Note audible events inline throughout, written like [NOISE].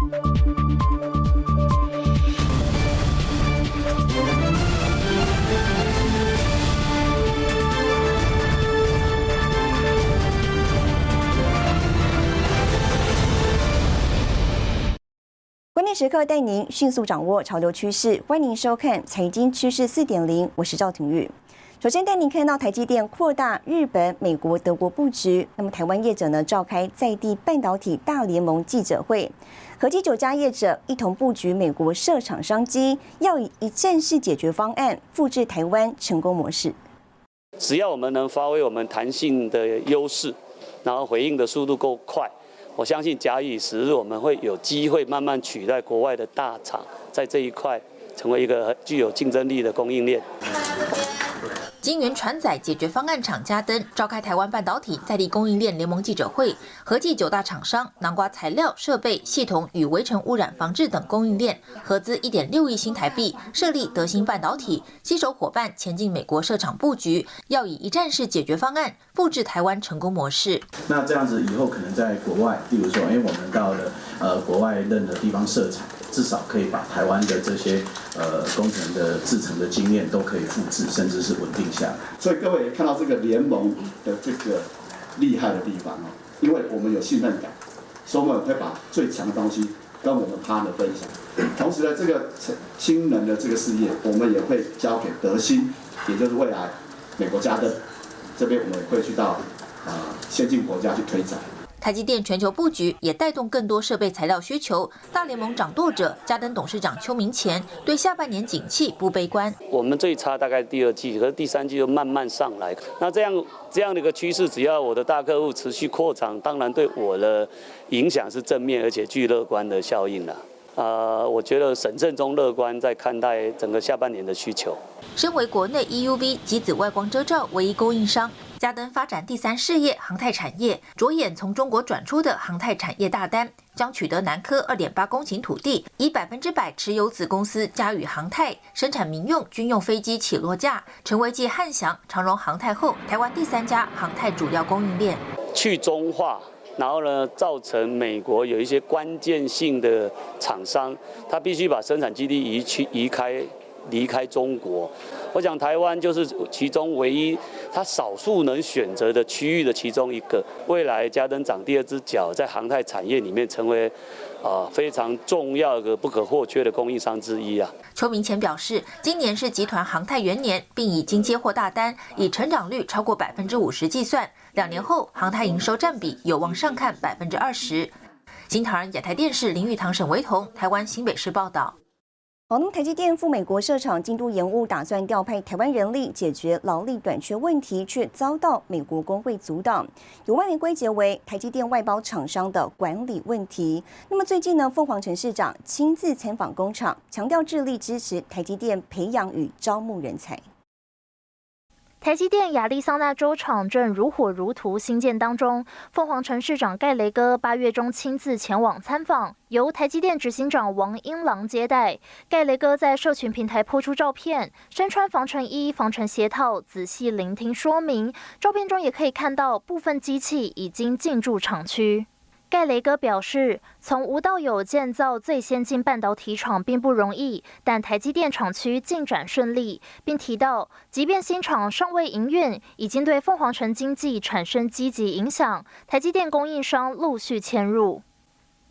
关键时刻带您迅速掌握潮流趋势，欢迎收看《财经趋势四点零》，我是赵廷玉。首先带您看到台积电扩大日本、美国、德国布局。那么台湾业者呢召开在地半导体大联盟记者会，合计九家业者一同布局美国设厂商机，要以一站式解决方案复制台湾成功模式。只要我们能发挥我们弹性的优势，然后回应的速度够快，我相信假以时日，我们会有机会慢慢取代国外的大厂，在这一块成为一个具有竞争力的供应链。晶圆船载解决方案厂家登召开台湾半导体在地供应链联盟记者会，合计九大厂商南瓜材料、设备、系统与微尘污染防治等供应链，合资一点六亿新台币设立德兴半导体，携手伙伴前进美国设厂布局，要以一站式解决方案复制台湾成功模式。那这样子以后可能在国外，例如说，因为我们到了呃国外任何地方设厂。至少可以把台湾的这些呃工程的制成的经验都可以复制，甚至是稳定下。所以各位也看到这个联盟的这个厉害的地方哦，因为我们有信任感，所以我们会把最强的东西跟我们 partner 分享。同时呢，这个新人的这个事业，我们也会交给德兴，也就是未来美国家的这边，我们会去到啊先进国家去推展。台积电全球布局也带动更多设备材料需求。大联盟掌舵者嘉登董事长邱明前对下半年景气不悲观。我们最差大概第二季，和第三季就慢慢上来。那这样这样的一个趋势，只要我的大客户持续扩张，当然对我的影响是正面而且具乐观的效应了。呃，我觉得审慎中乐观，在看待整个下半年的需求。身为国内 EUV 及紫外光遮罩唯一供应商，嘉登发展第三事业航太产业，着眼从中国转出的航太产业大单，将取得南科二点八公顷土地，以百分之百持有子公司嘉宇航太，生产民用军用飞机起落架，成为继汉翔、长荣航太后，台湾第三家航太主要供应链。去中化。然后呢，造成美国有一些关键性的厂商，他必须把生产基地移去移开，离开中国。我想台湾就是其中唯一他少数能选择的区域的其中一个。未来嘉登长第二只脚，在航太产业里面成为。啊，非常重要的不可或缺的供应商之一啊。邱明前表示，今年是集团航太元年，并已经接获大单，以成长率超过百分之五十计算，两年后航太营收占比有望上看百分之二十。新唐人亚太电视林玉堂、沈维彤，台湾新北市报道。好，那么台积电赴美国设厂进度延误，打算调派台湾人力解决劳力短缺问题，却遭到美国工会阻挡。有外媒归结为台积电外包厂商的管理问题。那么最近呢，凤凰城市长亲自参访工厂，强调致力支持台积电培养与招募人才。台积电亚利桑那州厂正如火如荼兴建当中，凤凰城市长盖雷哥八月中亲自前往参访，由台积电执行长王英郎接待。盖雷哥在社群平台抛出照片，身穿防尘衣、防尘鞋套，仔细聆听说明。照片中也可以看到部分机器已经进驻厂区。盖雷戈表示，从无到有建造最先进半导体厂并不容易，但台积电厂区进展顺利，并提到，即便新厂尚未营运，已经对凤凰城经济产生积极影响。台积电供应商陆续迁入，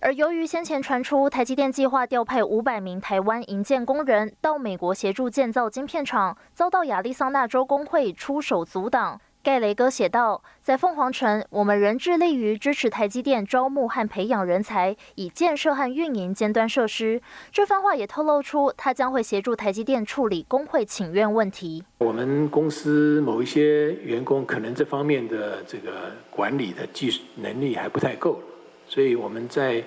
而由于先前传出台积电计划调派五百名台湾营建工人到美国协助建造晶片厂，遭到亚利桑那州工会出手阻挡。盖雷哥写道：“在凤凰城，我们仍致力于支持台积电招募和培养人才，以建设和运营尖端设施。”这番话也透露出，他将会协助台积电处理工会请愿问题。我们公司某一些员工可能这方面的这个管理的技术能力还不太够，所以我们在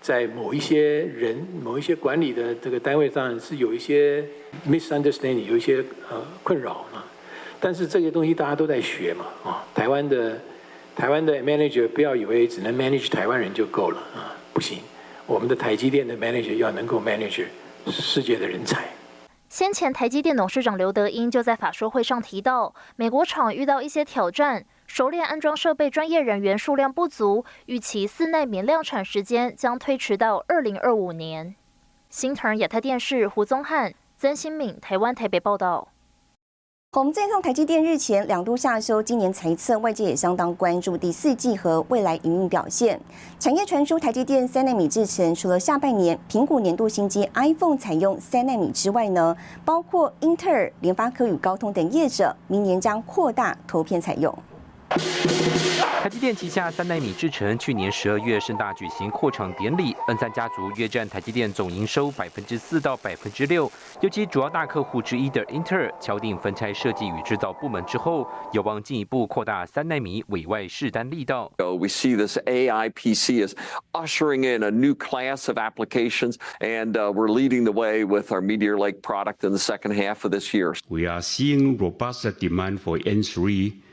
在某一些人、某一些管理的这个单位上是有一些 misunderstanding，有一些呃困扰嘛。但是这些东西大家都在学嘛，啊，台湾的台湾的 manager 不要以为只能 manage 台湾人就够了啊，不行，我们的台积电的 manager 要能够 manage 世界的人才。先前台积电董事长刘德英就在法说会上提到，美国厂遇到一些挑战，熟练安装设备专业人员数量不足，预期四奈米量产时间将推迟到二零二五年。新唐亚太电视胡宗汉、曾新敏，台湾台北报道。我们再看台积电日前两度下修今年财测，外界也相当关注第四季和未来营运表现。产业传出台积电三纳米制程，除了下半年苹果年度新机 iPhone 采用三纳米之外呢，包括英特尔、联发科与高通等业者，明年将扩大投片采用。台积电旗下三纳米制程去年十二月盛大举行扩厂典礼，N 三家族约占台积电总营收百分之四到百分之六。尤其主要大客户之一的英特尔敲定分拆设计与制造部门之后，有望进一步扩大三纳米委外试单力道。We see this AI PC is ushering in a new class of applications, and we're leading the way with our Meteor Lake product in the second half of this year. We are seeing robust demand for N3.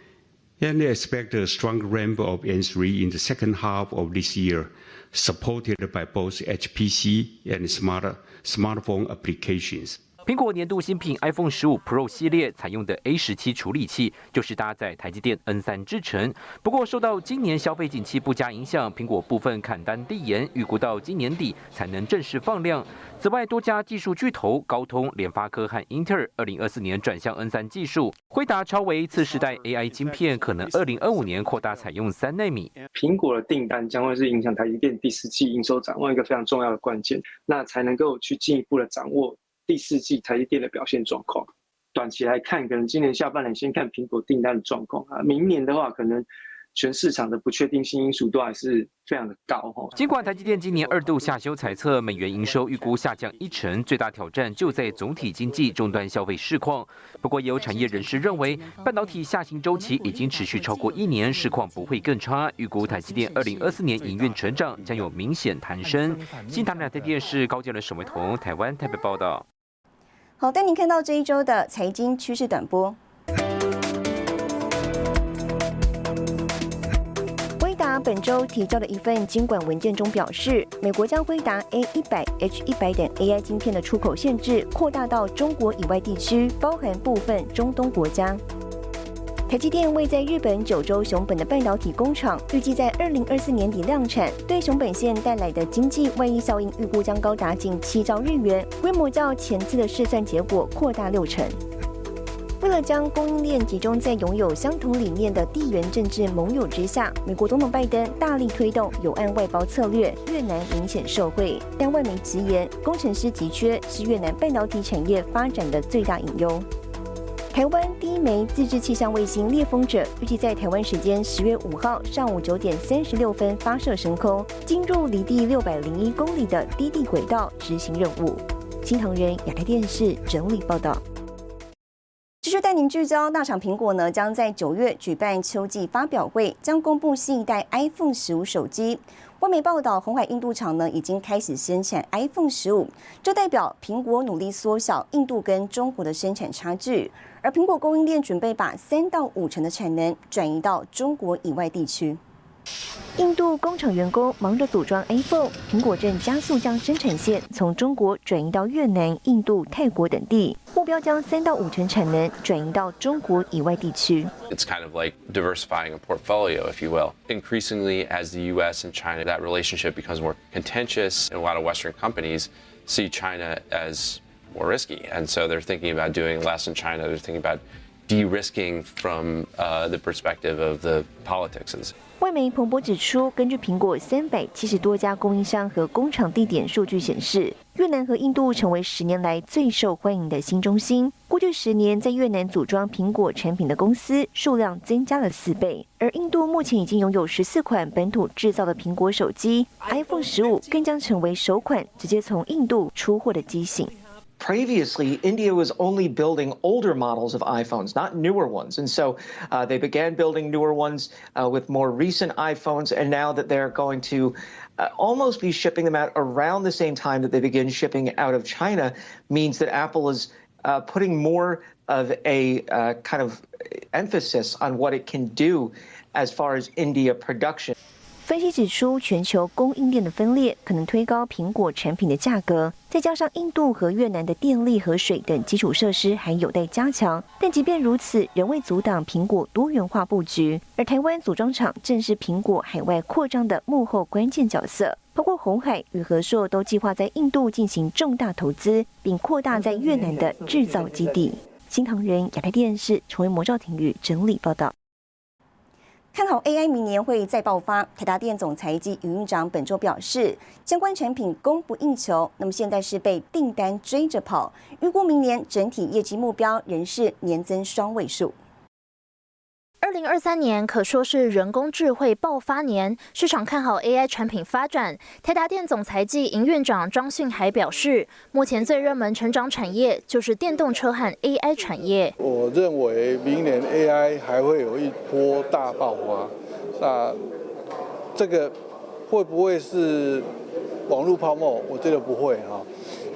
And expect a strong ramp of N3 in the second half of this year, supported by both HPC and smart smartphone applications. 苹果年度新品 iPhone 十五 Pro 系列采用的 A 十七处理器，就是搭载台积电 N 三制程。不过，受到今年消费景气不佳影响，苹果部分砍单递延，预估到今年底才能正式放量。此外，多家技术巨头高通、联发科和英特尔，二零二四年转向 N 三技术。辉达超维次世代 AI 晶片，可能二零二五年扩大采用三纳米。苹果的订单将会是影响台积电第四季营收展望一个非常重要的关键，那才能够去进一步的掌握。第四季台积电的表现状况，短期来看，可能今年下半年先看苹果订单的状况啊。明年的话，可能全市场的不确定性因素都还是非常的高哈。尽管台积电今年二度下修财测，美元营收预估下降一成，最大挑战就在总体经济终端消费市况。不过，也有产业人士认为，半导体下行周期已经持续超过一年，市况不会更差。预估台积电二零二四年营运成长将有明显弹升。新唐两台电视高阶的沈伟彤，台湾台北报道。好，带您看到这一周的财经趋势短波。威达本周提交的一份监管文件中表示，美国将威达 A 一百、H 一百等 AI 晶片的出口限制扩大到中国以外地区，包含部分中东国家。台积电位在日本九州熊本的半导体工厂，预计在二零二四年底量产，对熊本县带来的经济外溢效应预估将高达近七兆日元，规模较前次的试算结果扩大六成。为了将供应链集中在拥有相同理念的地缘政治盟友之下，美国总统拜登大力推动有岸外包策略，越南明显受惠。但外媒直言，工程师急缺是越南半导体产业发展的最大隐忧。台湾第一枚自制气象卫星“猎风者”预计在台湾时间十月五号上午九点三十六分发射升空，进入离地六百零一公里的低地轨道执行任务。新唐人亚太电视整理报道。继续带您聚焦，大厂苹果呢将在九月举办秋季发表会，将公布新一代 iPhone 十五手机。外媒报道，红海印度厂呢已经开始生产 iPhone 十五，这代表苹果努力缩小印度跟中国的生产差距。而苹果供应链准备把三到五成的产能转移到中国以外地区。印度工厂员工忙着组装 iPhone，苹果正加速将生产线从中国转移到越南、印度、泰国等地，目标将三到五成产能转移到中国以外地区。It's kind of like diversifying a portfolio, if you will. Increasingly, as the U.S. and China, that relationship becomes more contentious, and a lot of Western companies see China as more risky, and so they're thinking about doing less in China. They're thinking about D RISKING from the perspective of the politics. 外媒彭博指出，根据苹果三百七十多家供应商和工厂地点数据显示，越南和印度成为十年来最受欢迎的新中心。过去十年，在越南组装苹果产品的公司数量增加了四倍，而印度目前已经拥有十四款本土制造的苹果手机，iPhone 十五更将成为首款直接从印度出货的机型。Previously, India was only building older models of iPhones, not newer ones. And so uh, they began building newer ones uh, with more recent iPhones. And now that they're going to uh, almost be shipping them out around the same time that they begin shipping out of China, means that Apple is uh, putting more of a uh, kind of emphasis on what it can do as far as India production. 分析指出，全球供应链的分裂可能推高苹果产品的价格，再加上印度和越南的电力和水等基础设施还有待加强。但即便如此，仍未阻挡苹果多元化布局。而台湾组装厂正是苹果海外扩张的幕后关键角色，包括红海与和硕都计划在印度进行重大投资，并扩大在越南的制造基地。新唐人亚太电视成为魔兆体育整理报道。看好 AI 明年会再爆发。台达电总裁及营运长本周表示，相关产品供不应求，那么现在是被订单追着跑。预估明年整体业绩目标仍是年增双位数。二零二三年可说是人工智慧爆发年，市场看好 AI 产品发展。台达电总裁暨营运长张训海表示，目前最热门成长产业就是电动车和 AI 产业。我认为明年 AI 还会有一波大爆发，那这个会不会是网络泡沫？我觉得不会哈，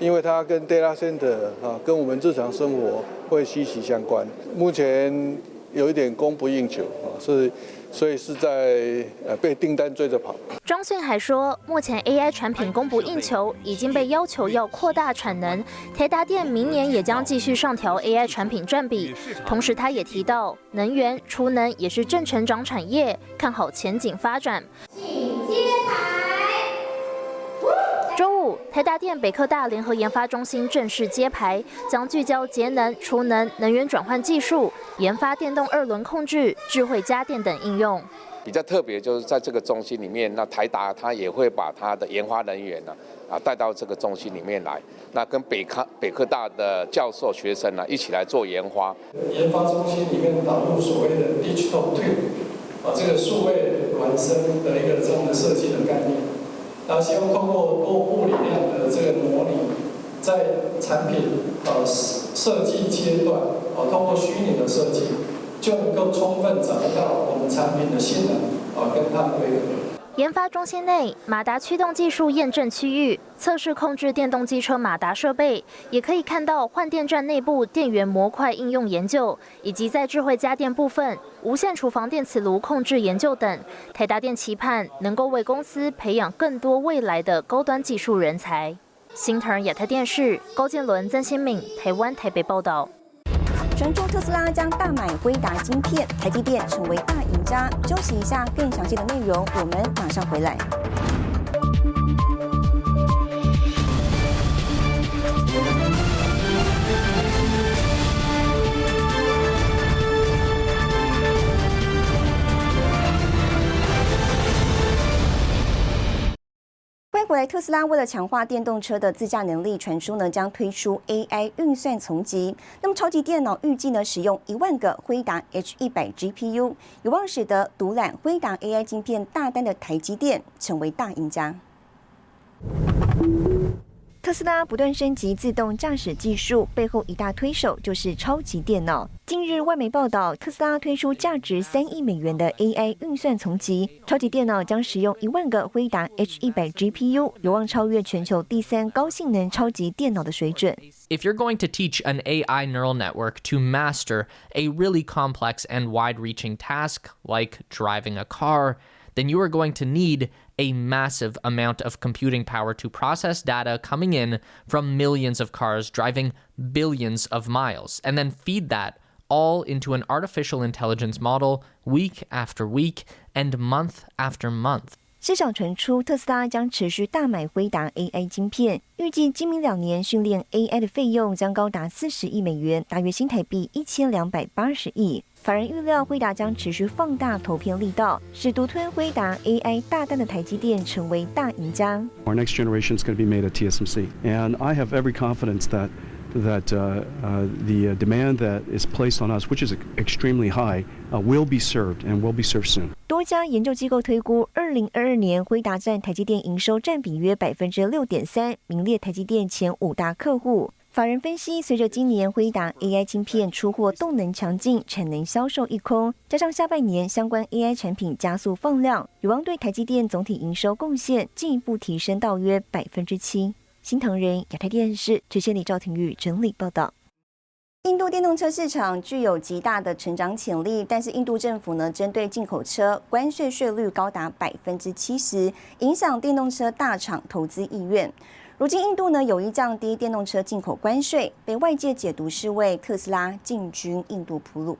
因为它跟 data center 啊，跟我们日常生活会息息相关。目前。有一点供不应求啊，是，所以是在呃被订单追着跑。庄训还说，目前 AI 产品供不应求，已经被要求要扩大产能。台达电明年也将继续上调 AI 产品占比。同时，他也提到，能源、储能也是正成长产业，看好前景发展。周五，台达电北科大联合研发中心正式揭牌，将聚焦节能、储能、能源转换技术，研发电动二轮控制、智慧家电等应用。比较特别就是在这个中心里面，那台达它也会把它的研发人员呢啊带到这个中心里面来，那跟北科北科大的教授学生呢一起来做研发。研发中心里面导入所谓的 digital twin，啊这个数位孪生的一个这样的设计的概念。然后希望通过多物理量这个模拟，在产品呃设计阶段，呃通过虚拟的设计，就能够充分掌握到我们产品的性能，呃跟它的规格。研发中心内，马达驱动技术验证区域测试控制电动机车马达设备，也可以看到换电站内部电源模块应用研究，以及在智慧家电部分无线厨房电磁炉控制研究等。台达电期盼能够为公司培养更多未来的高端技术人才。新唐亚太电视高建伦、曾新敏，台湾台北报道。传出特斯拉将大买辉达晶片，台积电成为大赢家。休息一下，更详细的内容，我们马上回来。回来，特斯拉为了强化电动车的自驾能力，传输呢将推出 AI 运算层级。那么超级电脑预计呢使用一万个辉达 H 一百 GPU，有望使得独揽辉达 AI 晶片大单的台积电成为大赢家。特斯拉不断升级自动驾驶技术，背后一大推手就是超级电脑。近日，外媒报道，特斯拉推出价值三亿美元的 AI 运算层级，超级电脑将使用一万个辉达 H 一百 GPU，有望超越全球第三高性能超级电脑的水准。If you're going to teach an AI neural network to master a really complex and wide-reaching task like driving a car, then you are going to need a massive amount of computing power to process data coming in from millions of cars driving billions of miles, and then feed that all into an artificial intelligence model week after week and month after month. 市场传出，特斯拉将持续大买辉达 AI 晶片，预计今明两年训练 AI 的费用将高达四十亿美元，大约新台币一千两百八十亿。法人预料，辉达将持续放大投片力道，使独吞辉达 AI 大单的台积电成为大赢家。Our next generation is going to be made at TSMC, and I have every confidence that. That the demand that is placed on us, which is extremely high, uh, will be served and will be served soon. 多家研究机构推估，二零二二年辉达占台积电营收占比约百分之六点三，名列台积电前五大客户。法人分析，随着今年辉达 AI 晶片出货动能强劲，产能销售一空，加上下半年相关 AI 产品加速放量，有望对台积电总体营收贡献进一步提升到约百分之七。新唐人亚太电视，陈千里、赵廷玉整理报道。印印度电动车市场具有极大的成长潜力，但是印度政府呢，针对进口车关税税率高达百分之七十，影响电动车大厂投资意愿。如今印度呢有意降低电动车进口关税，被外界解读是为特斯拉进军印度铺路。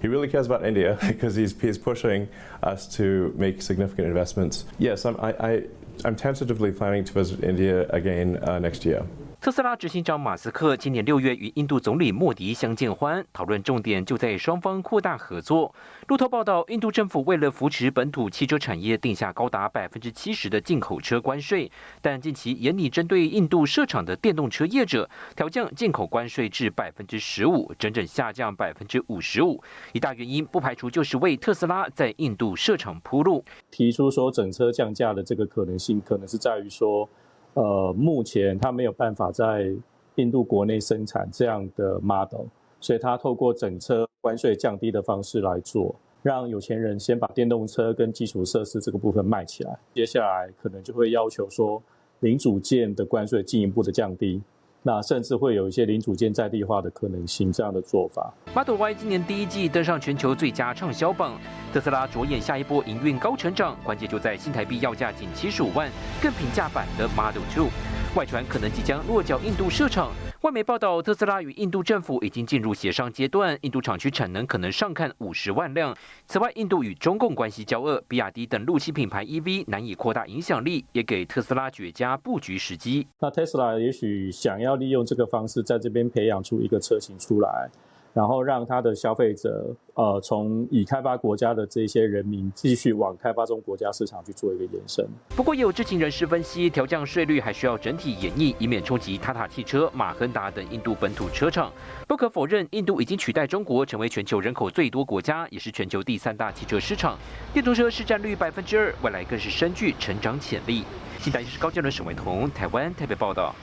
He really cares about India [LAUGHS] because he's, he's pushing us to make significant investments. Yes, I'm, I, I, I'm tentatively planning to visit India again uh, next year. 特斯拉执行长马斯克今年六月与印度总理莫迪相见欢，讨论重点就在双方扩大合作。路透报道，印度政府为了扶持本土汽车产业，定下高达百分之七十的进口车关税，但近期严拟针对印度设厂的电动车业者，调降进口关税至百分之十五，整整下降百分之五十五。一大原因不排除就是为特斯拉在印度设厂铺路。提出说整车降价的这个可能性，可能是在于说。呃，目前它没有办法在印度国内生产这样的 model，所以它透过整车关税降低的方式来做，让有钱人先把电动车跟基础设施这个部分卖起来，接下来可能就会要求说零组件的关税进一步的降低。那甚至会有一些零组件在地化的可能性，这样的做法。Model Y 今年第一季登上全球最佳畅销榜，特斯拉着眼下一波营运高成长，关键就在新台币要价仅七十五万，更平价版的 Model Two，外传可能即将落脚印度市场。外媒报道，特斯拉与印度政府已经进入协商阶段，印度厂区产能可能上看五十万辆。此外，印度与中共关系交恶，比亚迪等陆系品牌 EV 难以扩大影响力，也给特斯拉绝佳布局时机。那特斯拉也许想要利用这个方式，在这边培养出一个车型出来。然后让他的消费者，呃，从已开发国家的这些人民继续往开发中国家市场去做一个延伸。不过，也有知情人士分析，调降税率还需要整体演绎，以免冲击塔塔汽车、马亨达等印度本土车厂。不可否认，印度已经取代中国成为全球人口最多国家，也是全球第三大汽车市场。电动车市占率百分之二，未来更是深具成长潜力。新台是高建伦、沈伟彤，台湾台北报道。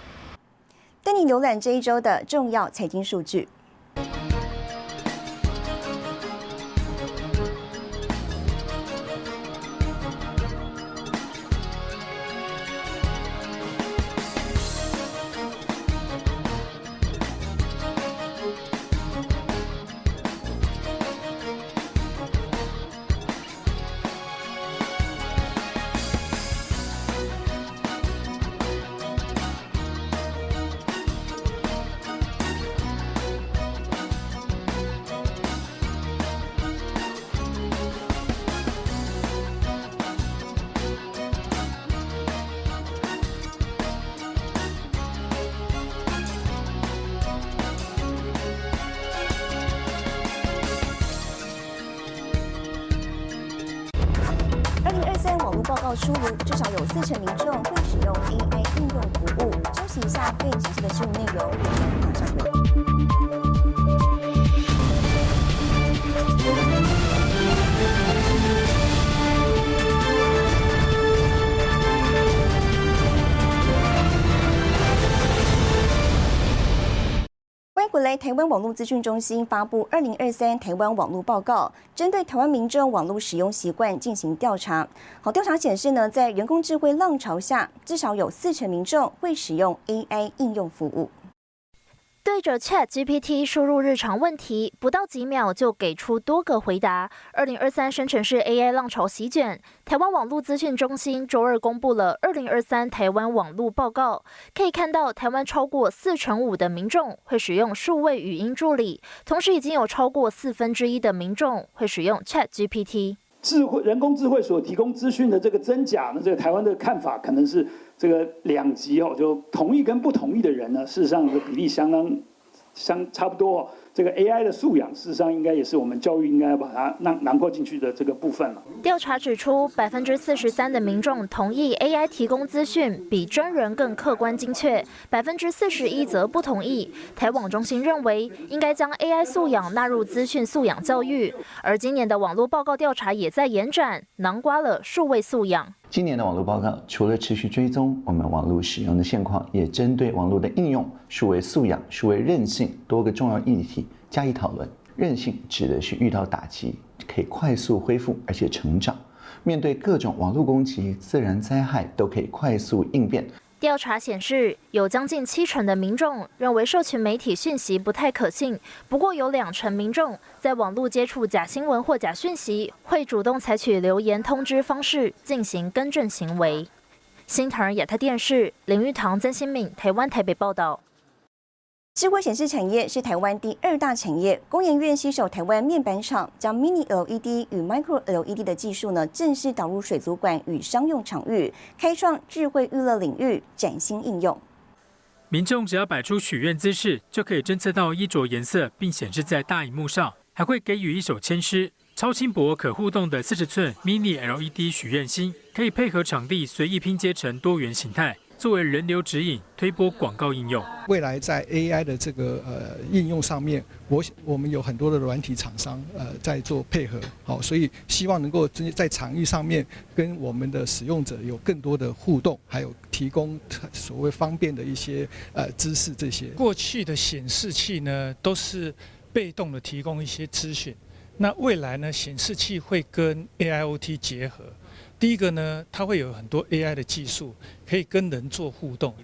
带你浏览这一周的重要财经数据。报出炉，至少有四成民众会使用 AI 应用服务。休息一下，更详细的新闻内容台湾网络资讯中心发布《二零二三台湾网络报告》，针对台湾民众网络使用习惯进行调查。好，调查显示呢，在人工智慧浪潮下，至少有四成民众会使用 AI 应用服务。对着 Chat GPT 输入日常问题，不到几秒就给出多个回答。二零二三生成式 AI 浪潮席卷，台湾网络资讯中心周二公布了二零二三台湾网络报告。可以看到，台湾超过四成五的民众会使用数位语音助理，同时已经有超过四分之一的民众会使用 Chat GPT。智慧人工智慧所提供资讯的这个真假呢？这个台湾的看法可能是这个两极哦，就同意跟不同意的人呢，事实上的比例相当相差不多。这个 AI 的素养，事实上应该也是我们教育应该把它囊囊括进去的这个部分了。调查指出，百分之四十三的民众同意 AI 提供资讯比真人更客观精确，百分之四十一则不同意。台网中心认为，应该将 AI 素养纳入资讯素养教育。而今年的网络报告调查也在延展，囊括了数位素养。今年的网络报告除了持续追踪我们网络使用的现况，也针对网络的应用、数位素养、数位韧性多个重要议题加以讨论。韧性指的是遇到打击可以快速恢复，而且成长；面对各种网络攻击、自然灾害都可以快速应变。调查显示，有将近七成的民众认为社群媒体讯息不太可信。不过，有两成民众在网络接触假新闻或假讯息，会主动采取留言通知方式进行更正行为。新唐人亚太电视林玉堂、曾新敏，台湾台北报道。智慧显示产业是台湾第二大产业。工研院携手台湾面板厂，将 Mini LED 与 Micro LED 的技术呢，正式导入水族馆与商用场域，开创智慧娱乐领域崭新应用。民众只要摆出许愿姿势，就可以侦测到衣着颜色，并显示在大荧幕上，还会给予一首签诗。超轻薄、可互动的四十寸 Mini LED 许愿星，可以配合场地随意拼接成多元形态。作为人流指引，推播广告应用。未来在 AI 的这个呃应用上面，我我们有很多的软体厂商呃在做配合，好，所以希望能够在场域上面跟我们的使用者有更多的互动，还有提供所谓方便的一些呃知识这些。过去的显示器呢都是被动的提供一些资讯，那未来呢显示器会跟 AIoT 结合。第一个呢，它会有很多 AI 的技术，可以跟人做互动。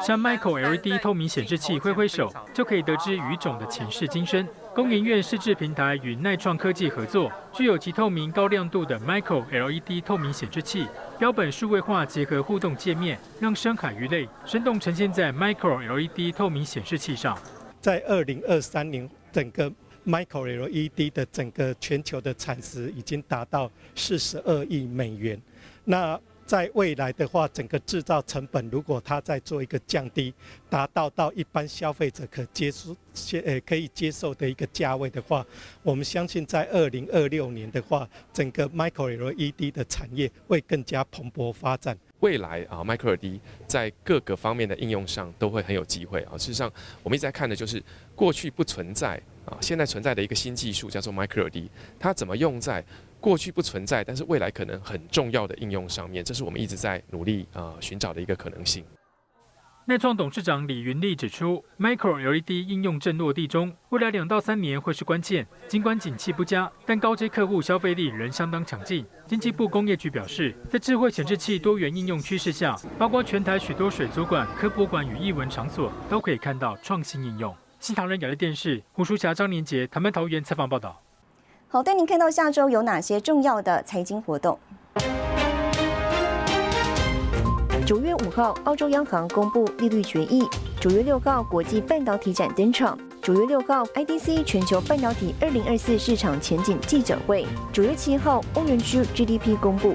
像 Micro LED 透明显示器挥挥手，就可以得知鱼种的前世今生。工研院试制平台与耐创科技合作，具有极透明、高亮度的 Micro LED 透明显示器，标本数位化结合互动界面，让深海鱼类生动呈现在 Micro LED 透明显示器上。在二零二三年，整个 Micro LED 的整个全球的产值已经达到四十二亿美元。那在未来的话，整个制造成本如果它再做一个降低，达到到一般消费者可接受、接呃可以接受的一个价位的话，我们相信在二零二六年的话，整个 Micro LED 的产业会更加蓬勃发展。未来啊，Micro LED 在各个方面的应用上都会很有机会啊。事实上，我们一直在看的就是过去不存在。啊，现在存在的一个新技术叫做 Micro LED，它怎么用在过去不存在，但是未来可能很重要的应用上面？这是我们一直在努力啊寻找的一个可能性。内创董事长李云丽指出，Micro LED 应用正落地中，未来两到三年会是关键。尽管景气不佳，但高阶客户消费力仍相当强劲。经济部工业局表示，在智慧显示器多元应用趋势下，包括全台许多水族馆、科博馆与艺文场所都可以看到创新应用。新唐人亚的电视胡淑霞、张连杰台湾桃园采访报道。好，带您看到下周有哪些重要的财经活动。九月五号，澳洲央行公布利率决议；九月六号，国际半导体展登场；九月六号，IDC 全球半导体二零二四市场前景记者会；九月七号，欧元区 GDP 公布。